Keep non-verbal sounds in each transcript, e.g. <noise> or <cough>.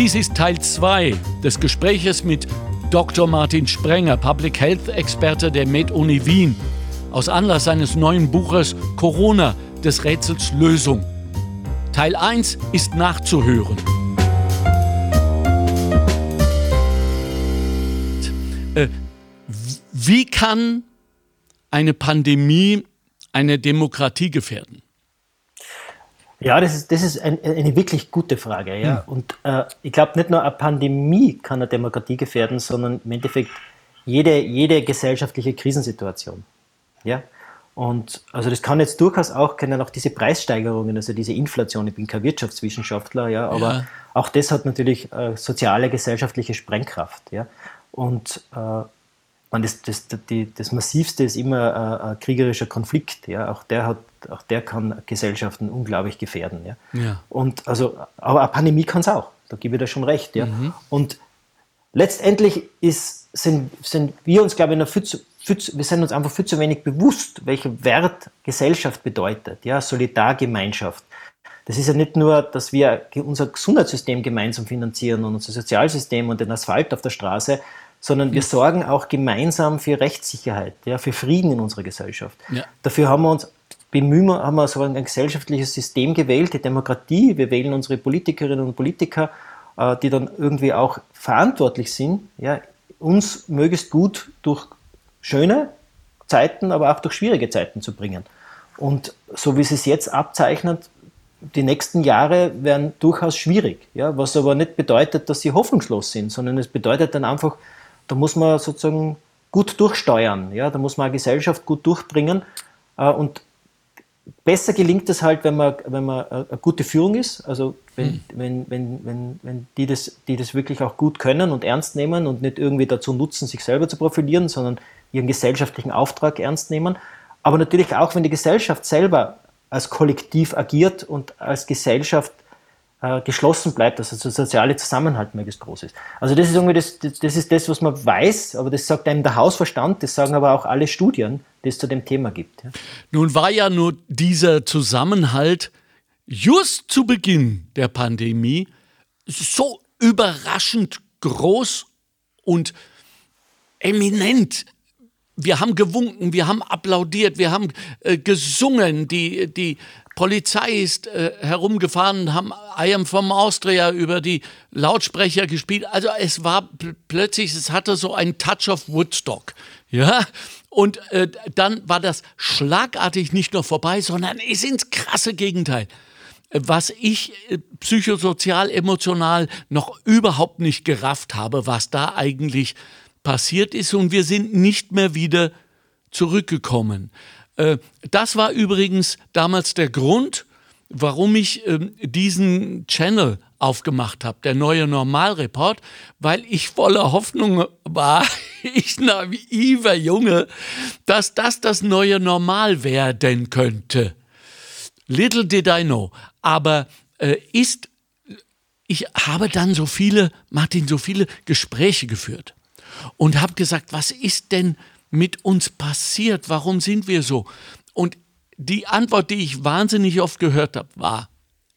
Dies ist Teil 2 des Gespräches mit Dr. Martin Sprenger, Public Health Experte der Med-Uni Wien, aus Anlass seines neuen Buches Corona des Rätsels Lösung. Teil 1 ist nachzuhören. Äh, wie kann eine Pandemie eine Demokratie gefährden? Ja, das ist, das ist ein, eine wirklich gute Frage. Ja. Hm. Und äh, ich glaube, nicht nur eine Pandemie kann eine Demokratie gefährden, sondern im Endeffekt jede, jede gesellschaftliche Krisensituation. Ja. Und also das kann jetzt durchaus auch, können auch diese Preissteigerungen, also diese Inflation, ich bin kein Wirtschaftswissenschaftler, ja, aber ja. auch das hat natürlich äh, soziale, gesellschaftliche Sprengkraft. Ja. Und äh, man, das, das, die, das Massivste ist immer ein, ein, kriegerischer Konflikt. Ja? Auch, der hat, auch der kann Gesellschaften unglaublich gefährden. Ja? ja. Und also, aber eine Pandemie kann es auch, da gebe ich dir schon recht. Ja? Mhm. Und letztendlich ist, sind, sind wir uns, glaube ich, viel zu, viel zu, wir sind uns einfach viel zu wenig bewusst, welcher Wert Gesellschaft bedeutet. Ja? Solidargemeinschaft. Das ist ja nicht nur, dass wir unser Gesundheitssystem gemeinsam finanzieren und unser Sozialsystem und den Asphalt auf der Straße, sondern wir sorgen auch gemeinsam für Rechtssicherheit, ja, für Frieden in unserer Gesellschaft. Ja. Dafür haben wir uns bemühen, haben wir so ein gesellschaftliches System gewählt, die Demokratie. Wir wählen unsere Politikerinnen und Politiker, äh, die dann irgendwie auch verantwortlich sind, ja, uns möglichst gut durch schöne Zeiten, aber auch durch schwierige Zeiten zu bringen. Und so wie es sich jetzt abzeichnet, die nächsten Jahre werden durchaus schwierig, ja, was aber nicht bedeutet, dass sie hoffnungslos sind, sondern es bedeutet dann einfach, da muss man sozusagen gut durchsteuern, ja, da muss man eine Gesellschaft gut durchbringen äh, und besser gelingt es halt, wenn man, wenn man eine gute Führung ist, also wenn, hm. wenn, wenn, wenn, wenn die, das, die das wirklich auch gut können und ernst nehmen und nicht irgendwie dazu nutzen, sich selber zu profilieren, sondern ihren gesellschaftlichen Auftrag ernst nehmen. Aber natürlich auch, wenn die Gesellschaft selber als Kollektiv agiert und als Gesellschaft äh, geschlossen bleibt, dass also der soziale Zusammenhalt möglichst groß ist. Also das ist irgendwie das, das, ist das, was man weiß, aber das sagt einem der Hausverstand, das sagen aber auch alle Studien, die es zu dem Thema gibt. Ja. Nun war ja nur dieser Zusammenhalt just zu Beginn der Pandemie so überraschend groß und eminent wir haben gewunken, wir haben applaudiert, wir haben äh, gesungen, die, die Polizei ist äh, herumgefahren, haben I am from Austria über die Lautsprecher gespielt. Also es war plötzlich, es hatte so einen Touch of Woodstock. Ja, und äh, dann war das schlagartig nicht nur vorbei, sondern ist ins krasse Gegenteil. Was ich äh, psychosozial, emotional noch überhaupt nicht gerafft habe, was da eigentlich passiert ist. Und wir sind nicht mehr wieder zurückgekommen. Äh, das war übrigens damals der Grund, warum ich ähm, diesen Channel aufgemacht habe, der neue Normalreport, weil ich voller Hoffnung war, <laughs> ich naiver Junge, dass das das neue Normal werden könnte. Little did I know. Aber äh, ist, ich habe dann so viele, Martin, so viele Gespräche geführt und habe gesagt, was ist denn mit uns passiert? Warum sind wir so? Und die Antwort, die ich wahnsinnig oft gehört habe, war,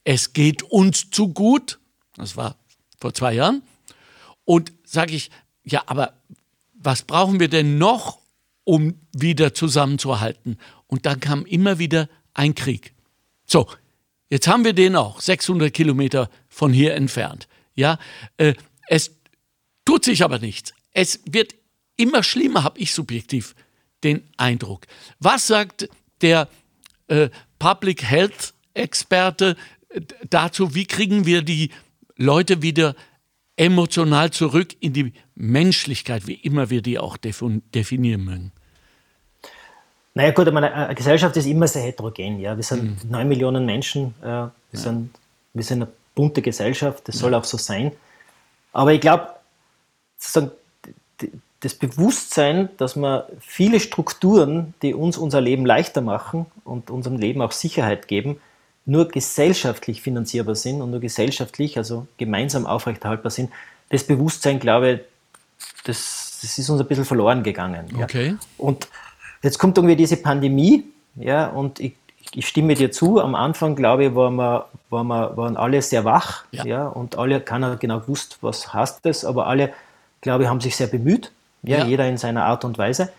es geht uns zu gut. Das war vor zwei Jahren. Und sage ich, ja, aber was brauchen wir denn noch, um wieder zusammenzuhalten? Und dann kam immer wieder ein Krieg. So, jetzt haben wir den auch, 600 Kilometer von hier entfernt. Ja, äh, es tut sich aber nichts. Es wird immer schlimmer, habe ich subjektiv den Eindruck. Was sagt der äh, Public Health Experte äh, dazu, wie kriegen wir die Leute wieder emotional zurück in die Menschlichkeit, wie immer wir die auch definieren mögen? Naja gut, meine, eine Gesellschaft ist immer sehr heterogen. Ja? Wir sind mhm. Millionen Menschen, äh, wir, ja. sind, wir sind eine bunte Gesellschaft, das ja. soll auch so sein. Aber ich glaube, das Bewusstsein, dass wir viele Strukturen, die uns unser Leben leichter machen und unserem Leben auch Sicherheit geben, nur gesellschaftlich finanzierbar sind und nur gesellschaftlich, also gemeinsam aufrechterhaltbar sind, das Bewusstsein, glaube ich, das, das ist uns ein bisschen verloren gegangen. Okay. Und jetzt kommt irgendwie diese Pandemie, ja, und ich, ich ich stimme dir zu. Am Anfang, glaube ich, waren, wir, waren, wir, waren alle sehr wach. Ja. ja und alle, keiner genau gewusst, was heißt das, aber alle, glaube ich, haben sich sehr bemüht. Ja, ja. jeder in seiner Art und Weise.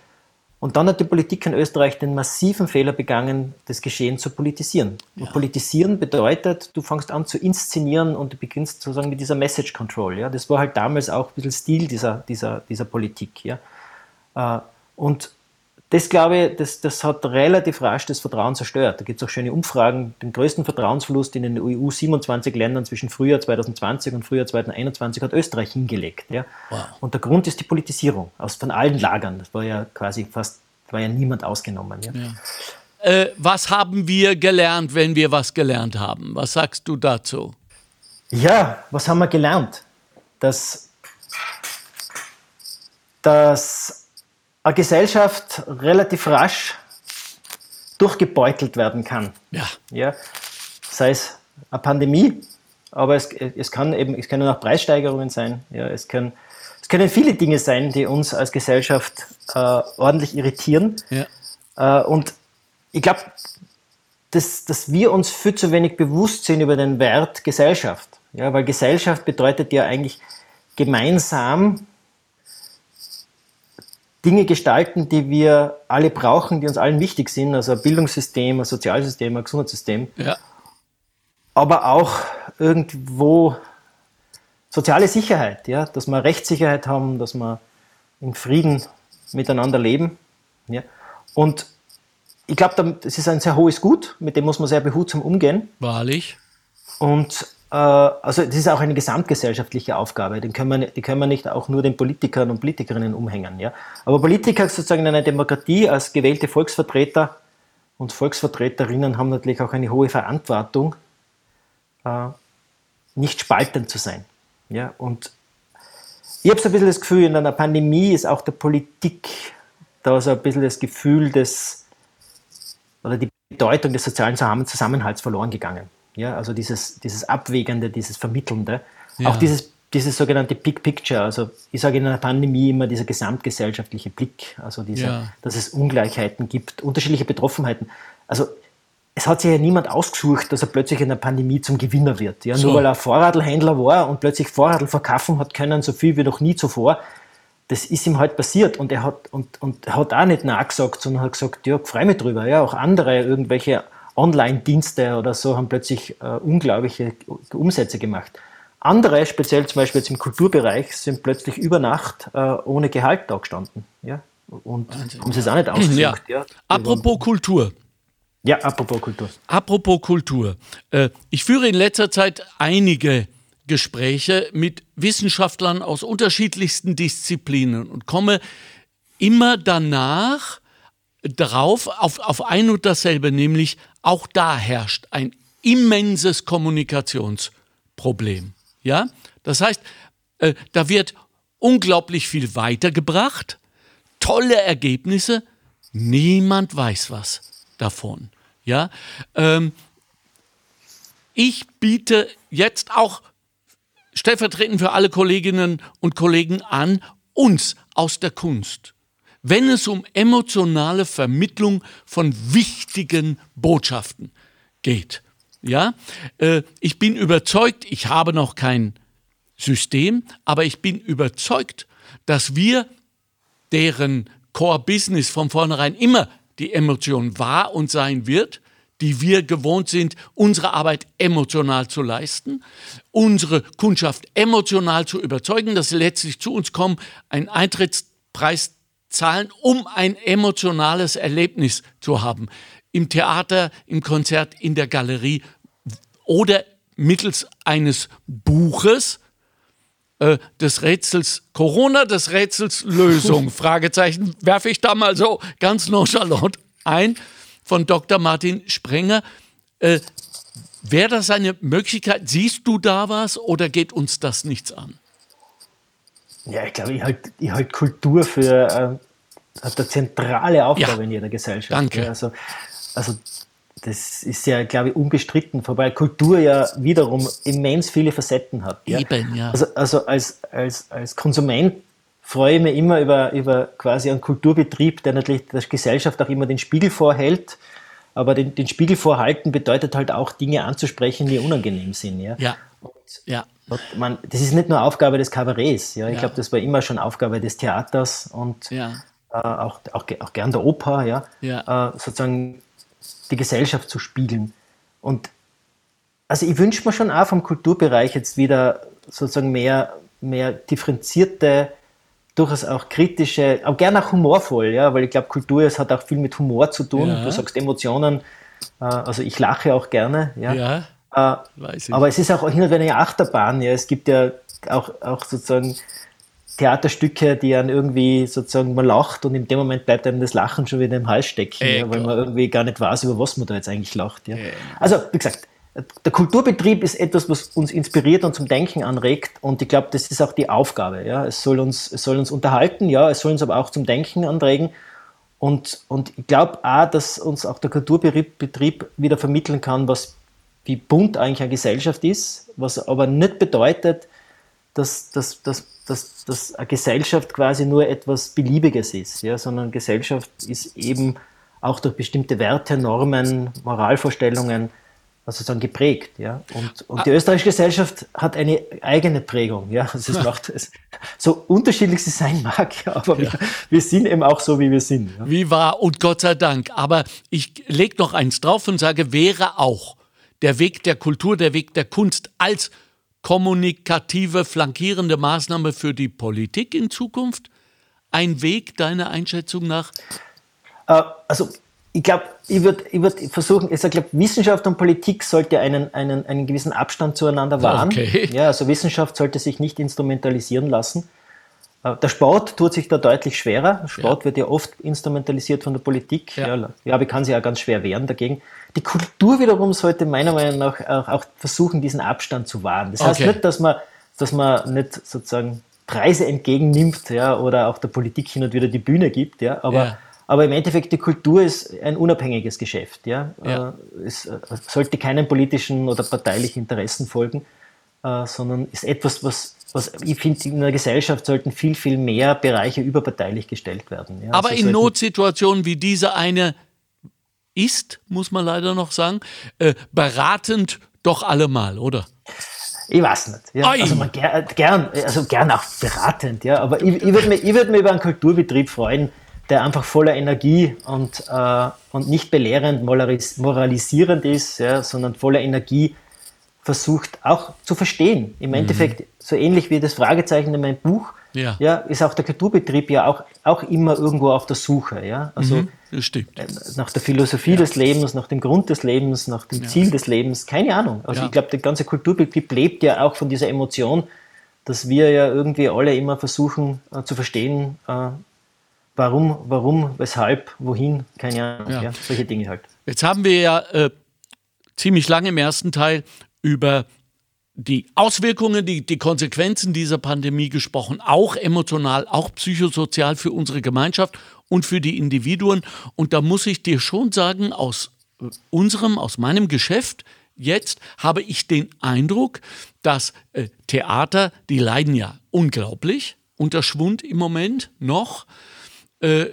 Und dann hat die Politik in Österreich den massiven Fehler begangen, das Geschehen zu politisieren. Ja. Und politisieren bedeutet, du fängst an zu inszenieren und du beginnst sozusagen mit dieser Message Control. Ja? Das war halt damals auch ein bisschen Stil dieser, dieser, dieser Politik. Ja? Äh, und das glaube ich, das, das hat relativ rasch das Vertrauen zerstört. Da gibt es auch schöne Umfragen. Den größten Vertrauensverlust in den EU 27 Ländern zwischen Frühjahr 2020 und Frühjahr 2021 hat Österreich hingelegt. Ja? Wow. Und der Grund ist die Politisierung aus, von allen Lagern. Das war ja quasi fast, war ja niemand ausgenommen. Ja? ja. Äh, was haben wir gelernt, wenn wir was gelernt haben? Was sagst du dazu? Ja, was haben wir gelernt? Dass, dass eine Gesellschaft relativ rasch durchgebeutelt werden kann. Ja. ja. Sei es eine Pandemie, aber es, es, kann eben, es können auch Preissteigerungen sein. Ja, es, können, es können viele Dinge sein, die uns als Gesellschaft äh, ordentlich irritieren. Ja. Äh, und ich glaube, dass, dass wir uns viel zu wenig bewusst sind über den Wert Gesellschaft. Ja, weil Gesellschaft bedeutet ja eigentlich gemeinsam Dinge gestalten, die wir alle brauchen, die uns allen wichtig sind, also ein Bildungssystem, ein Sozialsystem, ein Gesundheitssystem. Ja. Aber auch irgendwo soziale Sicherheit, ja, dass wir Rechtssicherheit haben, dass wir in Frieden miteinander leben. Ja. Und ich glaube, das ist ein sehr hohes Gut, mit dem muss man sehr behutsam umgehen. Wahrlich. Und also das ist auch eine gesamtgesellschaftliche Aufgabe. Den können wir, die können wir nicht auch nur den Politikern und Politikerinnen umhängen. Ja? Aber Politiker sozusagen in einer Demokratie als gewählte Volksvertreter und Volksvertreterinnen haben natürlich auch eine hohe Verantwortung, äh, nicht spaltend zu sein. Ja? Und ich habe so ein bisschen das Gefühl, in einer Pandemie ist auch der Politik da so ein bisschen das Gefühl des oder die Bedeutung des sozialen Zusammenhalts verloren gegangen. Ja, also dieses, dieses Abwägende, dieses Vermittelnde. Ja. Auch dieses, dieses sogenannte Big Picture. Also ich sage in einer Pandemie immer dieser gesamtgesellschaftliche Blick. Also dieser, ja. dass es Ungleichheiten gibt, unterschiedliche Betroffenheiten. Also es hat sich ja niemand ausgesucht, dass er plötzlich in der Pandemie zum Gewinner wird. Ja, so. Nur weil er Vorradlhändler war und plötzlich Vorradl verkaufen hat können, so viel wie noch nie zuvor. Das ist ihm halt passiert und er hat, und, und hat auch nicht nachgesagt, sondern hat gesagt, ja, freue mich drüber. Ja, auch andere irgendwelche Online-Dienste oder so haben plötzlich äh, unglaubliche Umsätze gemacht. Andere, speziell zum Beispiel jetzt im Kulturbereich, sind plötzlich über Nacht äh, ohne Gehalt da gestanden. Ja? Und Wahnsinn. haben sie es auch nicht ausgesucht. Ja. Ja. Apropos Kultur. Ja, apropos Kultur. Apropos Kultur. Äh, ich führe in letzter Zeit einige Gespräche mit Wissenschaftlern aus unterschiedlichsten Disziplinen und komme immer danach drauf, auf, auf ein und dasselbe, nämlich auch da herrscht ein immenses Kommunikationsproblem. Ja? Das heißt, äh, da wird unglaublich viel weitergebracht, tolle Ergebnisse, niemand weiß was davon. Ja? Ähm, ich biete jetzt auch stellvertretend für alle Kolleginnen und Kollegen an, uns aus der Kunst wenn es um emotionale Vermittlung von wichtigen Botschaften geht. Ja, äh, ich bin überzeugt, ich habe noch kein System, aber ich bin überzeugt, dass wir, deren Core Business von vornherein immer die Emotion war und sein wird, die wir gewohnt sind, unsere Arbeit emotional zu leisten, unsere Kundschaft emotional zu überzeugen, dass sie letztlich zu uns kommen, einen Eintrittspreis zahlen, um ein emotionales Erlebnis zu haben. Im Theater, im Konzert, in der Galerie oder mittels eines Buches äh, des Rätsels Corona, des Rätsels Lösung, <laughs> Fragezeichen, werfe ich da mal so ganz nonchalant ein, von Dr. Martin Sprenger. Äh, Wäre das eine Möglichkeit? Siehst du da was oder geht uns das nichts an? Ja, ich glaube, ich halte ich halt Kultur für äh, eine zentrale Aufgabe ja, in jeder Gesellschaft. Danke. Also, also das ist ja, glaube ich, unbestritten, wobei Kultur ja wiederum immens viele Facetten hat. Ja? Eben, ja. Also, also als, als, als Konsument freue ich mich immer über, über quasi einen Kulturbetrieb, der natürlich der Gesellschaft auch immer den Spiegel vorhält aber den, den Spiegel vorhalten bedeutet halt auch Dinge anzusprechen, die unangenehm sind. Ja. ja. Und, ja. Man, das ist nicht nur Aufgabe des Kabarets. Ja. Ich ja. glaube, das war immer schon Aufgabe des Theaters und ja. äh, auch, auch, auch gern der Oper, ja, ja. Äh, sozusagen die Gesellschaft zu spiegeln. Und also ich wünsche mir schon auch vom Kulturbereich jetzt wieder sozusagen mehr, mehr differenzierte, durchaus auch kritische, auch gerne auch humorvoll, ja, weil ich glaube, Kultur es hat auch viel mit Humor zu tun. Du sagst Emotionen, äh, also ich lache auch gerne, ja. Äh, aber es ist auch hin und wieder eine Achterbahn, ja. Es gibt ja auch, auch sozusagen Theaterstücke, die dann irgendwie sozusagen man lacht und in dem Moment bleibt einem das Lachen schon wieder im Hals stecken, ja, weil man irgendwie gar nicht weiß, über was man da jetzt eigentlich lacht. Ja. Also, wie gesagt, der Kulturbetrieb ist etwas, was uns inspiriert und zum Denken anregt. Und ich glaube, das ist auch die Aufgabe. Ja. Es, soll uns, es soll uns unterhalten, ja, es soll uns aber auch zum Denken anregen. Und, und ich glaube auch, dass uns auch der Kulturbetrieb wieder vermitteln kann, was, wie bunt eigentlich eine Gesellschaft ist, was aber nicht bedeutet, dass, dass, dass, dass, dass eine Gesellschaft quasi nur etwas Beliebiges ist, ja, sondern Gesellschaft ist eben auch durch bestimmte Werte, Normen, Moralvorstellungen, also sozusagen geprägt. Ja? Und, und die österreichische Gesellschaft hat eine eigene Prägung. Ja? Also es <laughs> macht es, so unterschiedlich sie sein mag, ja, <laughs> aber ja. Wir, wir, sind eben auch so, wie wir sind. Ja? Wie wahr und Gott sei Dank. Aber ich lege noch eins drauf und sage, wäre auch der Weg der Kultur, der Weg der Kunst als kommunikative, flankierende Maßnahme für die Politik in Zukunft ein Weg deiner Einschätzung nach? Äh, also ich glaube, ich würde ich würd versuchen, ich glaube, Wissenschaft und Politik sollte einen, einen, einen gewissen Abstand zueinander wahren. Okay. Ja, also Wissenschaft sollte sich nicht instrumentalisieren lassen. Äh, der Sport tut sich da deutlich schwerer. Sport ja. wird ja oft instrumentalisiert von der Politik. Ja. ja, ja aber kann sich ja ganz schwer wehren dagegen. Die Kultur wiederum sollte meiner Meinung nach auch, auch versuchen, diesen Abstand zu wahren. Das heißt nicht, dass man, dass man nicht sozusagen Preise entgegennimmt ja, oder auch der Politik hin und wieder die Bühne gibt, ja, aber ja aber im Endeffekt, die Kultur ist ein unabhängiges Geschäft. Ja? ja. Äh, es äh, sollte keinen politischen oder parteilichen Interessen folgen, äh, sondern ist etwas, was, was ich finde, in der Gesellschaft sollten viel, viel mehr Bereiche überparteilich gestellt werden. Ja? Aber also in Notsituationen wie diese eine ist, muss man leider noch sagen, äh, beratend doch allemal, oder? Ich weiß nicht. Ja. Also man gern, gern, also gern auch beratend, ja. Aber ich, ich würde mich, würd mich über einen Kulturbetrieb freuen, der einfach voller Energie und, äh, und nicht belehrend, moralisierend ist, ja, sondern voller Energie versucht auch zu verstehen. Im mhm. Endeffekt, so ähnlich wie das Fragezeichen in meinem Buch, ja. ja ist auch der Kulturbetrieb ja auch, auch immer irgendwo auf der Suche. Ja? Also mhm, äh, nach der Philosophie ja. des Lebens, nach dem Grund des Lebens, nach dem ja. Ziel des Lebens, keine Ahnung. Also ich glaube, der ganze Kulturbetrieb lebt ja auch von dieser Emotion, dass wir ja irgendwie alle immer versuchen äh, zu verstehen, äh, warum, warum, weshalb, wohin, keine Ahnung, solche Dinge halt. Jetzt haben wir ja äh, ziemlich lange im ersten Teil über die Auswirkungen, die, die Konsequenzen dieser Pandemie gesprochen, auch emotional, auch psychosozial für unsere Gemeinschaft und für die Individuen. Und da muss ich dir schon sagen, aus unserem, aus meinem Geschäft jetzt habe ich den Eindruck, dass äh, Theater, die leiden ja unglaublich unter Schwund im Moment noch. Äh,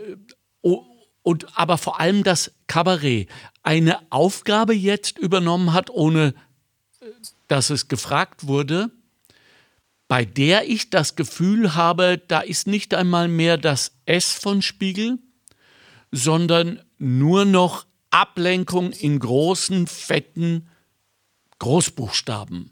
und aber vor allem das Kabarett eine Aufgabe jetzt übernommen hat, ohne dass es gefragt wurde, bei der ich das Gefühl habe, da ist nicht einmal mehr das S von Spiegel, sondern nur noch Ablenkung in großen, fetten Großbuchstaben.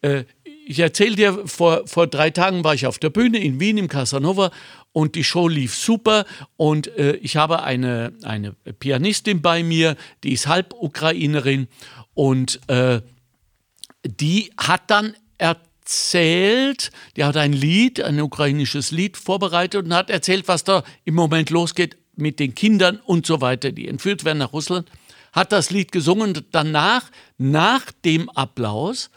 Äh, ich erzähle dir, vor, vor drei Tagen war ich auf der Bühne in Wien im Casanova und die Show lief super und äh, ich habe eine, eine Pianistin bei mir, die ist halb Ukrainerin und äh, die hat dann erzählt, die hat ein Lied, ein ukrainisches Lied vorbereitet und hat erzählt, was da im Moment losgeht mit den Kindern und so weiter, die entführt werden nach Russland, hat das Lied gesungen und danach, nach dem Applaus,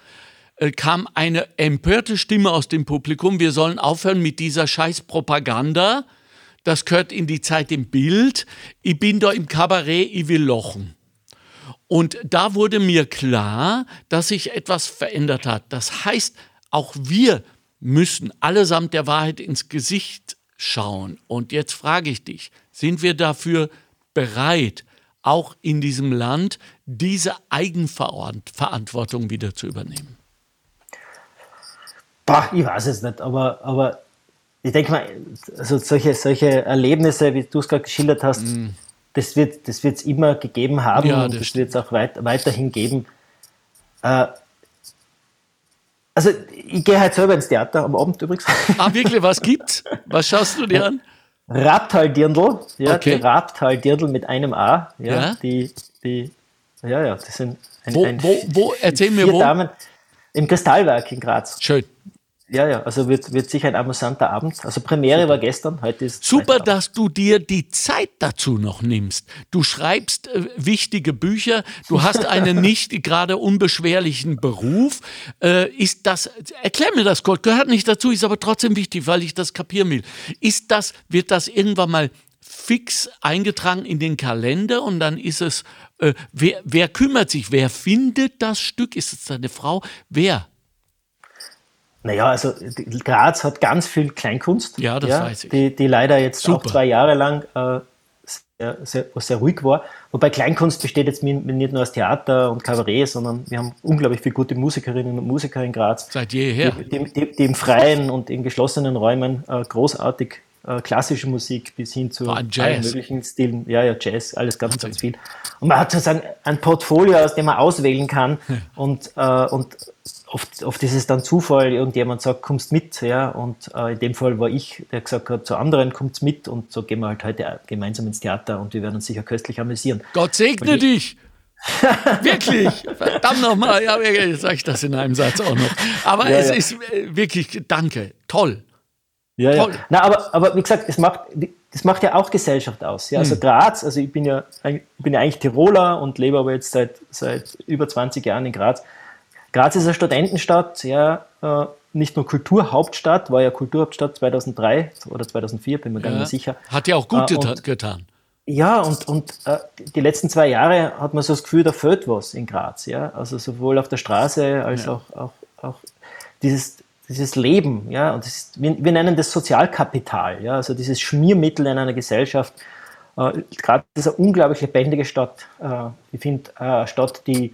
äh, kam eine empörte Stimme aus dem Publikum, wir sollen aufhören mit dieser scheiß Propaganda. Das gehört in die Zeit im Bild. Ich bin da im Kabarett, ich will lochen. Und da wurde mir klar, dass sich etwas verändert hat. Das heißt, auch wir müssen allesamt der Wahrheit ins Gesicht schauen. Und jetzt frage ich dich, sind wir dafür bereit, auch in diesem Land, diese Eigenverantwortung wieder zu übernehmen? Boah, ich weiß es nicht, aber, aber ich denke mal, also solche, solche Erlebnisse, wie du es gerade geschildert hast, mm. Das wird es das immer gegeben haben ja, und das wird es auch weit, weiterhin geben. Äh, also ich gehe halt selber ins Theater am Abend übrigens. Ah, wirklich? Was gibt's? Was schaust du dir an? Rabtal-Dirndl, ja, okay. die Rabtal-Dirndl mit einem A, ja, ja, die, die, ja, ja, das sind ein, wo, ein, wo, wo, erzähl mir wo? Damen im Kristallwerk in Graz. Schön. Ja, ja, also wird, wird sicher ein amüsanter Abend. Also Premiere Super. war gestern, heute ist. Super, dass du dir die Zeit dazu noch nimmst. Du schreibst äh, wichtige Bücher, du hast einen <laughs> nicht gerade unbeschwerlichen Beruf. Äh, ist das, erklär mir das kurz, gehört nicht dazu, ist aber trotzdem wichtig, weil ich das kapieren will. Ist das, wird das irgendwann mal fix eingetragen in den Kalender und dann ist es, äh, wer, wer kümmert sich, wer findet das Stück? Ist es deine Frau? Wer? Naja, also Graz hat ganz viel Kleinkunst. Ja, das ja, weiß ich. Die, die leider jetzt Super. auch zwei Jahre lang äh, sehr, sehr, sehr, ruhig war. Wobei Kleinkunst besteht jetzt nicht nur aus Theater und Kabarett, sondern wir haben unglaublich viele gute Musikerinnen und Musiker in Graz. Seit jeher. Die, die, die im freien und in geschlossenen Räumen äh, großartig äh, klassische Musik bis hin zu allen möglichen Stilen. Ja, ja, Jazz, alles ganz, ganz viel. Und man hat sozusagen ein Portfolio, aus dem man auswählen kann und, äh, und oft, oft ist es dann Zufall, irgendjemand sagt, kommst mit, ja, und äh, in dem Fall war ich, der gesagt hat, zu anderen kommt's mit und so gehen wir halt heute gemeinsam ins Theater und wir werden uns sicher köstlich amüsieren. Gott segne dich! <laughs> wirklich, verdammt nochmal, ja, jetzt sage ich das in einem Satz auch noch. Aber ja, es ja. ist äh, wirklich, danke, toll. Ja, toll. ja. Na, aber, aber wie gesagt, es macht, das macht ja auch Gesellschaft aus. Ja? Also hm. Graz, also ich bin ja, ich bin ja eigentlich Tiroler und lebe aber jetzt seit, seit über 20 Jahren in Graz. Graz ist eine Studentenstadt, ja, äh, nicht nur Kulturhauptstadt, war ja Kulturhauptstadt 2003 oder 2004, bin mir gar nicht sicher. Hat ja auch gut äh, und, getan. Ja, und, und äh, die letzten zwei Jahre hat man so das Gefühl, da fehlt was in Graz. Ja? Also sowohl auf der Straße als ja. auch, auch, auch dieses, dieses Leben. Ja? Und ist, wir, wir, nennen das Sozialkapital, ja? also dieses Schmiermittel in einer Gesellschaft. Äh, Graz ist eine unglaublich lebendige Stadt. Äh, ich finde, äh, eine Stadt, die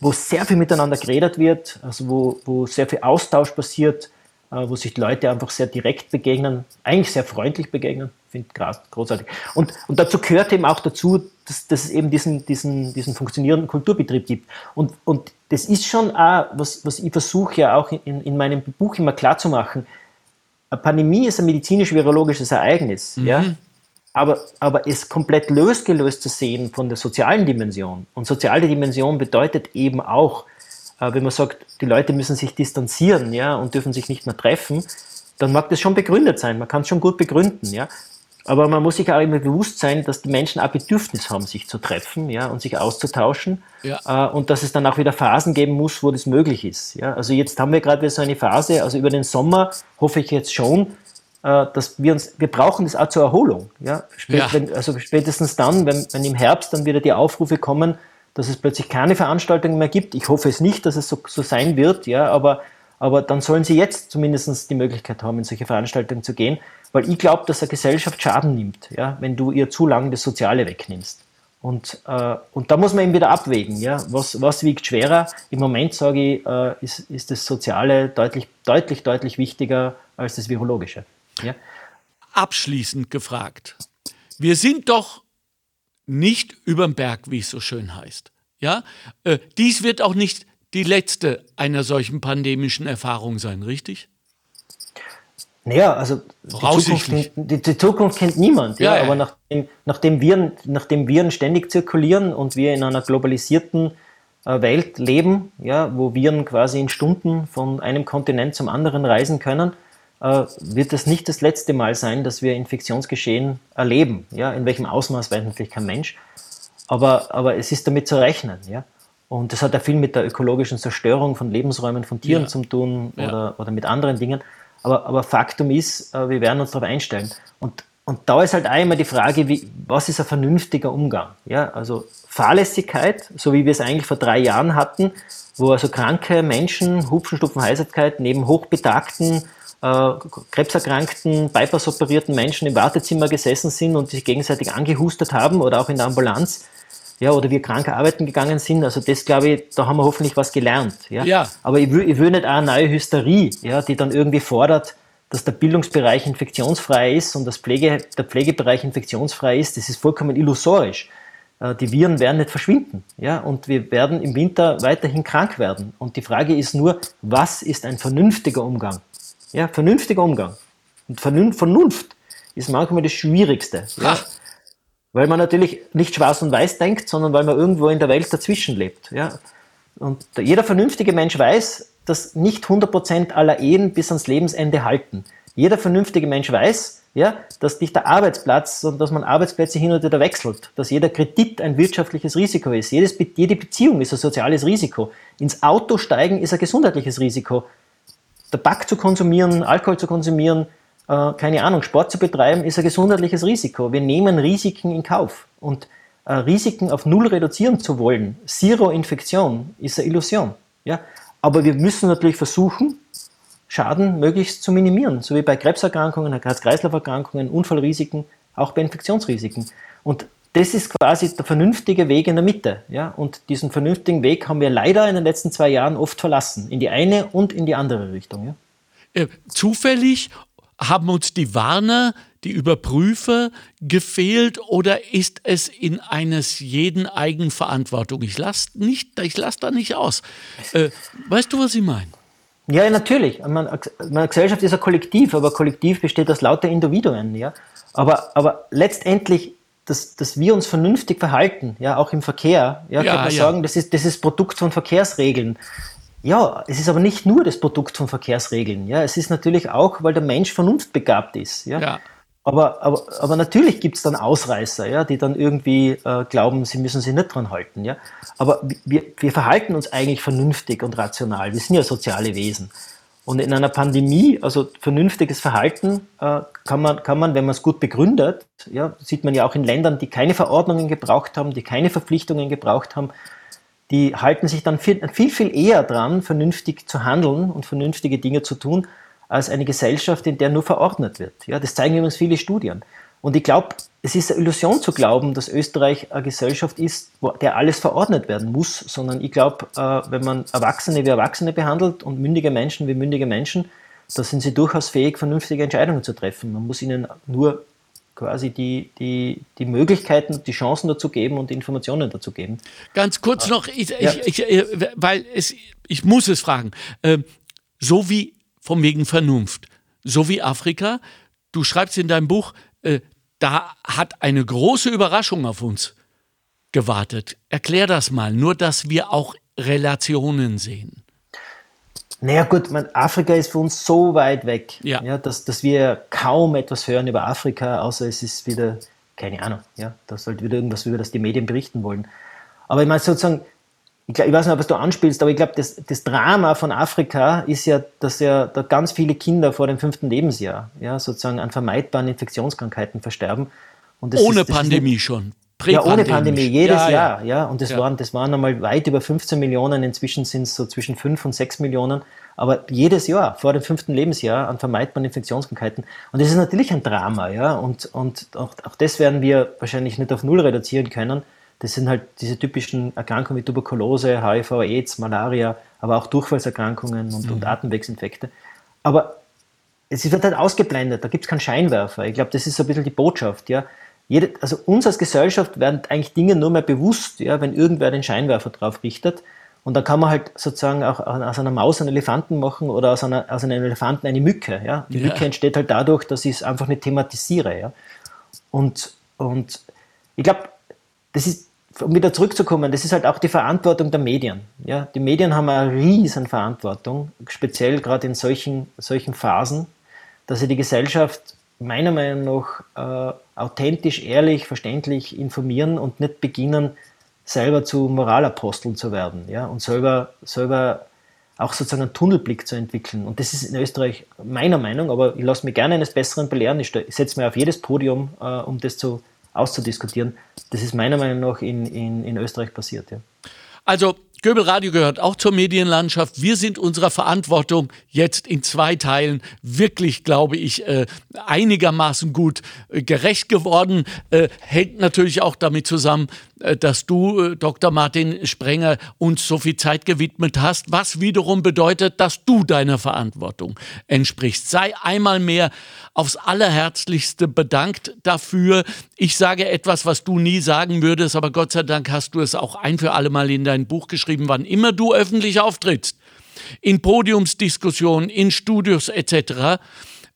wo sehr viel miteinander geredet wird, also wo, wo sehr viel Austausch passiert, äh, wo sich Leute einfach sehr direkt begegnen, eigentlich sehr freundlich begegnen. Finde ich großartig. Und, und dazu gehört eben auch dazu, dass, dass es eben diesen, diesen, diesen funktionierenden Kulturbetrieb gibt. Und, und das ist schon auch, was, was ich versuche ja auch in, in meinem Buch immer klarzumachen. Eine Pandemie ist ein medizinisch-virologisches Ereignis. Mhm. Ja? Aber, aber es komplett losgelöst zu sehen von der sozialen Dimension. Und soziale Dimension bedeutet eben auch, äh, wenn man sagt, die Leute müssen sich distanzieren ja, und dürfen sich nicht mehr treffen, dann mag das schon begründet sein. Man kann es schon gut begründen. Ja. Aber man muss sich auch immer bewusst sein, dass die Menschen auch Bedürfnis haben, sich zu treffen ja, und sich auszutauschen. Ja. Äh, und dass es dann auch wieder Phasen geben muss, wo das möglich ist. Ja. Also jetzt haben wir gerade wieder so eine Phase, also über den Sommer hoffe ich jetzt schon, dass wir uns, wir brauchen das auch zur Erholung. Ja? Spät, ja. Wenn, also spätestens dann, wenn, wenn im Herbst dann wieder die Aufrufe kommen, dass es plötzlich keine Veranstaltungen mehr gibt. Ich hoffe es nicht, dass es so, so sein wird, ja, aber, aber dann sollen sie jetzt zumindest die Möglichkeit haben, in solche Veranstaltungen zu gehen, weil ich glaube, dass eine Gesellschaft Schaden nimmt, ja, wenn du ihr zu lange das Soziale wegnimmst. Und, äh, und da muss man eben wieder abwägen, ja, was, was wiegt schwerer. Im Moment sage ich, äh, ist, ist das Soziale deutlich, deutlich, deutlich wichtiger als das Virologische. Ja. Abschließend gefragt. Wir sind doch nicht überm Berg, wie es so schön heißt. Ja? Äh, dies wird auch nicht die letzte einer solchen pandemischen Erfahrung sein, richtig? Naja, also die Zukunft, die, die Zukunft, kennt niemand, ja, ja, aber nachdem, nachdem, Viren, nachdem Viren ständig zirkulieren und wir in einer globalisierten äh, Welt leben, ja, wo Viren quasi in Stunden von einem Kontinent zum anderen reisen können, wird es nicht das letzte Mal sein, dass wir Infektionsgeschehen erleben. Ja? In welchem Ausmaß weiß natürlich kein Mensch. Aber, aber es ist damit zu rechnen. Ja? Und das hat ja viel mit der ökologischen Zerstörung von Lebensräumen von Tieren ja. zu tun oder, ja. oder mit anderen Dingen. Aber, aber Faktum ist, äh, wir werden uns darauf einstellen. Und, und da ist halt auch immer die Frage, wie, was ist ein vernünftiger Umgang? Ja, also Fahrlässigkeit, so wie wir es eigentlich vor drei Jahren hatten, wo also kranke Menschen, Hupfen, Stupfen, Heisertkeit neben hochbetagten äh, krebserkrankten, bypassoperierten Menschen im Wartezimmer gesessen sind und sich gegenseitig angehustet haben oder auch in der Ambulanz. ja, oder wir krank arbeiten gegangen sind. Also das glaube ich, da haben wir hoffentlich was gelernt. Ja. ja. Aber ich will, ich will nicht auch eine neue Hysterie, ja, die dann irgendwie fordert, dass der Bildungsbereich infektionsfrei ist und das Pflege, der Pflegebereich infektionsfrei ist. Das ist vollkommen illusorisch. Äh, die Viren werden nicht verschwinden. Ja, und wir werden im Winter weiterhin krank werden. Und die Frage ist nur, was ist ein vernünftiger Umgang? Ja, vernünftiger Umgang. Und Vernunft ist manchmal das Schwierigste. Ja? Weil man natürlich nicht schwarz und weiß denkt, sondern weil man irgendwo in der Welt dazwischen lebt. Ja? Und jeder vernünftige Mensch weiß, dass nicht 100% aller Ehen bis ans Lebensende halten. Jeder vernünftige Mensch weiß, ja, dass nicht der Arbeitsplatz, sondern dass man Arbeitsplätze hin und wieder wechselt, dass jeder Kredit ein wirtschaftliches Risiko ist. Jedes, jede Beziehung ist ein soziales Risiko. Ins Auto steigen ist ein gesundheitliches Risiko. Tabak zu konsumieren, Alkohol zu konsumieren, äh, keine Ahnung, Sport zu betreiben, ist ein gesundheitliches Risiko. Wir nehmen Risiken in Kauf. Und äh, Risiken auf Null reduzieren zu wollen, Zero-Infektion, ist eine Illusion. Ja? Aber wir müssen natürlich versuchen, Schaden möglichst zu minimieren, so wie bei Krebserkrankungen, Herz-Kreislauf-Erkrankungen, Unfallrisiken, auch bei Infektionsrisiken. Und das ist quasi der vernünftige Weg in der Mitte. Ja? Und diesen vernünftigen Weg haben wir leider in den letzten zwei Jahren oft verlassen, in die eine und in die andere Richtung. Ja? Äh, zufällig haben uns die Warner, die Überprüfer gefehlt oder ist es in eines jeden Eigenverantwortung? Ich lasse lass da nicht aus. Äh, weißt du, was ich meine? Ja, natürlich. Meine, Gesellschaft ist ein Kollektiv, aber Kollektiv besteht aus lauter Individuen. Ja? Aber, aber letztendlich, dass, dass wir uns vernünftig verhalten, ja, auch im Verkehr, ja, ja kann man ja. sagen, das ist, das ist Produkt von Verkehrsregeln. Ja, es ist aber nicht nur das Produkt von Verkehrsregeln. Ja, es ist natürlich auch, weil der Mensch vernunftbegabt ist. Ja. ja. Aber, aber, aber natürlich gibt es dann Ausreißer, ja, die dann irgendwie äh, glauben, sie müssen sich nicht dran halten. Ja. Aber wir, wir verhalten uns eigentlich vernünftig und rational. Wir sind ja soziale Wesen. Und in einer Pandemie, also vernünftiges Verhalten, äh, kann, man, kann man, wenn man es gut begründet, ja, sieht man ja auch in Ländern, die keine Verordnungen gebraucht haben, die keine Verpflichtungen gebraucht haben, die halten sich dann viel, viel, viel eher dran, vernünftig zu handeln und vernünftige Dinge zu tun, als eine Gesellschaft, in der nur verordnet wird. Ja, das zeigen übrigens viele Studien. Und ich glaube, es ist eine Illusion zu glauben, dass Österreich eine Gesellschaft ist, wo der alles verordnet werden muss, sondern ich glaube, äh, wenn man Erwachsene wie Erwachsene behandelt und mündige Menschen wie mündige Menschen, da sind sie durchaus fähig, vernünftige Entscheidungen zu treffen. Man muss ihnen nur quasi die, die, die Möglichkeiten, die Chancen dazu geben und die Informationen dazu geben. Ganz kurz noch, ich, ja. ich, ich, äh, weil es, ich muss es fragen, äh, so wie von wegen Vernunft, so wie Afrika, du schreibst in deinem Buch, äh, da hat eine große Überraschung auf uns gewartet. Erklär das mal, nur dass wir auch Relationen sehen. Naja gut, man, Afrika ist für uns so weit weg, ja. ja dass, dass wir kaum etwas hören über Afrika, außer es ist wieder, keine Ahnung, ja, das sollte wieder irgendwas, über das die Medien berichten wollen. Aber ich meine sozusagen, ich, glaub, ich weiß nicht, was du anspielst, aber ich glaube, das, das Drama von Afrika ist ja, dass ja da ganz viele Kinder vor dem fünften Lebensjahr ja, sozusagen an vermeidbaren Infektionskrankheiten versterben. Ohne ist, Pandemie nicht, schon. Ja, ohne Pandemie, jedes ja, Jahr. Ja. Und das, ja. waren, das waren einmal weit über 15 Millionen, inzwischen sind es so zwischen 5 und 6 Millionen. Aber jedes Jahr, vor dem fünften Lebensjahr, an vermeidbaren Infektionskrankheiten. Und das ist natürlich ein Drama, ja. Und, und auch, auch das werden wir wahrscheinlich nicht auf Null reduzieren können. Das sind halt diese typischen Erkrankungen wie Tuberkulose, HIV, AIDS, Malaria, aber auch Durchfallserkrankungen und, mhm. und Atemwegsinfekte. Aber es wird halt ausgeblendet, da gibt es keinen Scheinwerfer. Ich glaube, das ist so ein bisschen die Botschaft, ja jede, also uns als Gesellschaft werden eigentlich Dinge nur mehr bewusst, ja, wenn irgendwer den Scheinwerfer drauf richtet. Und dann kann man halt sozusagen auch aus einer Maus einen Elefanten machen oder aus, einer, aus einem Elefanten eine Mücke. Ja? Die ja. Mücke entsteht halt dadurch, dass ich es einfach nicht thematisiere. Ja? Und, und ich glaube, das ist, um wieder zurückzukommen, das ist halt auch die Verantwortung der Medien. Ja? Die Medien haben eine riesen Verantwortung, speziell gerade in solchen, solchen Phasen, dass sie die Gesellschaft meiner Meinung nach äh, authentisch, ehrlich, verständlich informieren und nicht beginnen, selber zu Moralaposteln zu werden ja, und selber, selber auch sozusagen einen Tunnelblick zu entwickeln. Und das ist in Österreich meiner Meinung, aber ich lasse mich gerne eines Besseren belehren. Ich, setze mich auf jedes Podium, äh, um das zu, auszudiskutieren. Das ist meiner Meinung nach in, in, in Österreich passiert. Ja. Also Göbel Radio gehört auch zur Medienlandschaft. Wir sind unserer Verantwortung jetzt in zwei Teilen wirklich, glaube ich, äh, einigermaßen gut äh, gerecht geworden. Äh, hängt natürlich auch damit zusammen, dass du, äh, Dr. Martin Sprenger, uns so viel Zeit gewidmet hast, was wiederum bedeutet, dass du deiner Verantwortung entsprichst. Sei einmal mehr aufs Allerherzlichste bedankt dafür. Ich sage etwas, was du nie sagen würdest, aber Gott sei Dank hast du es auch ein für alle Mal in dein Buch geschrieben, wann immer du öffentlich auftrittst, in Podiumsdiskussionen, in Studios etc.,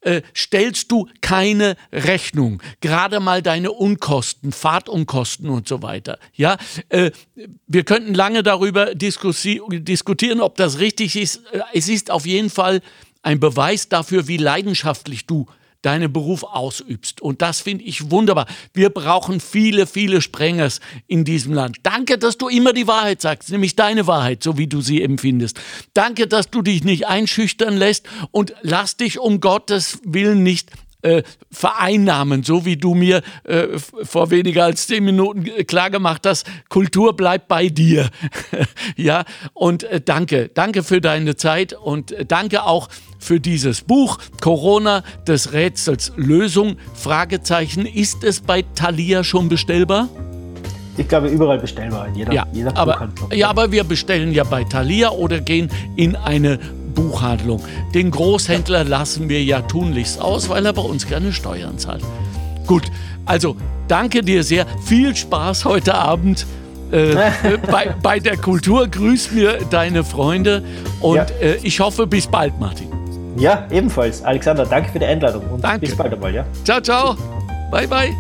äh, stellst du keine Rechnung. Gerade mal deine Unkosten, Fahrtunkosten und so weiter. Ja, äh, wir könnten lange darüber diskutieren, ob das richtig ist. Äh, es ist auf jeden Fall ein Beweis dafür, wie leidenschaftlich du deinen Beruf ausübst. Und das finde ich wunderbar. Wir brauchen viele, viele Sprengers in diesem Land. Danke, dass du immer die Wahrheit sagst, nämlich deine Wahrheit, so wie du sie empfindest. Danke, dass du dich nicht einschüchtern lässt und lass dich um Gottes Willen nicht äh, vereinnahmen, so wie du mir äh, vor weniger als zehn Minuten klargemacht hast, Kultur bleibt bei dir. <laughs> ja, und äh, danke, danke für deine Zeit und äh, danke auch für dieses Buch Corona des Rätsels Lösung Fragezeichen. Ist es bei Thalia schon bestellbar? Ich glaube, überall bestellbar. Jeder, ja, jeder aber, ja, aber wir bestellen ja bei Thalia oder gehen in eine Buchhandlung. Den Großhändler lassen wir ja tunlichst aus, weil er bei uns keine Steuern zahlt. Gut, also danke dir sehr. Viel Spaß heute Abend. Äh, <laughs> bei, bei, der Kultur grüß mir deine Freunde und ja. äh, ich hoffe, bis bald, Martin. Ja, ebenfalls. Alexander, danke für die Einladung und danke. bis bald einmal. Ja? Ciao, ciao. Bye, bye.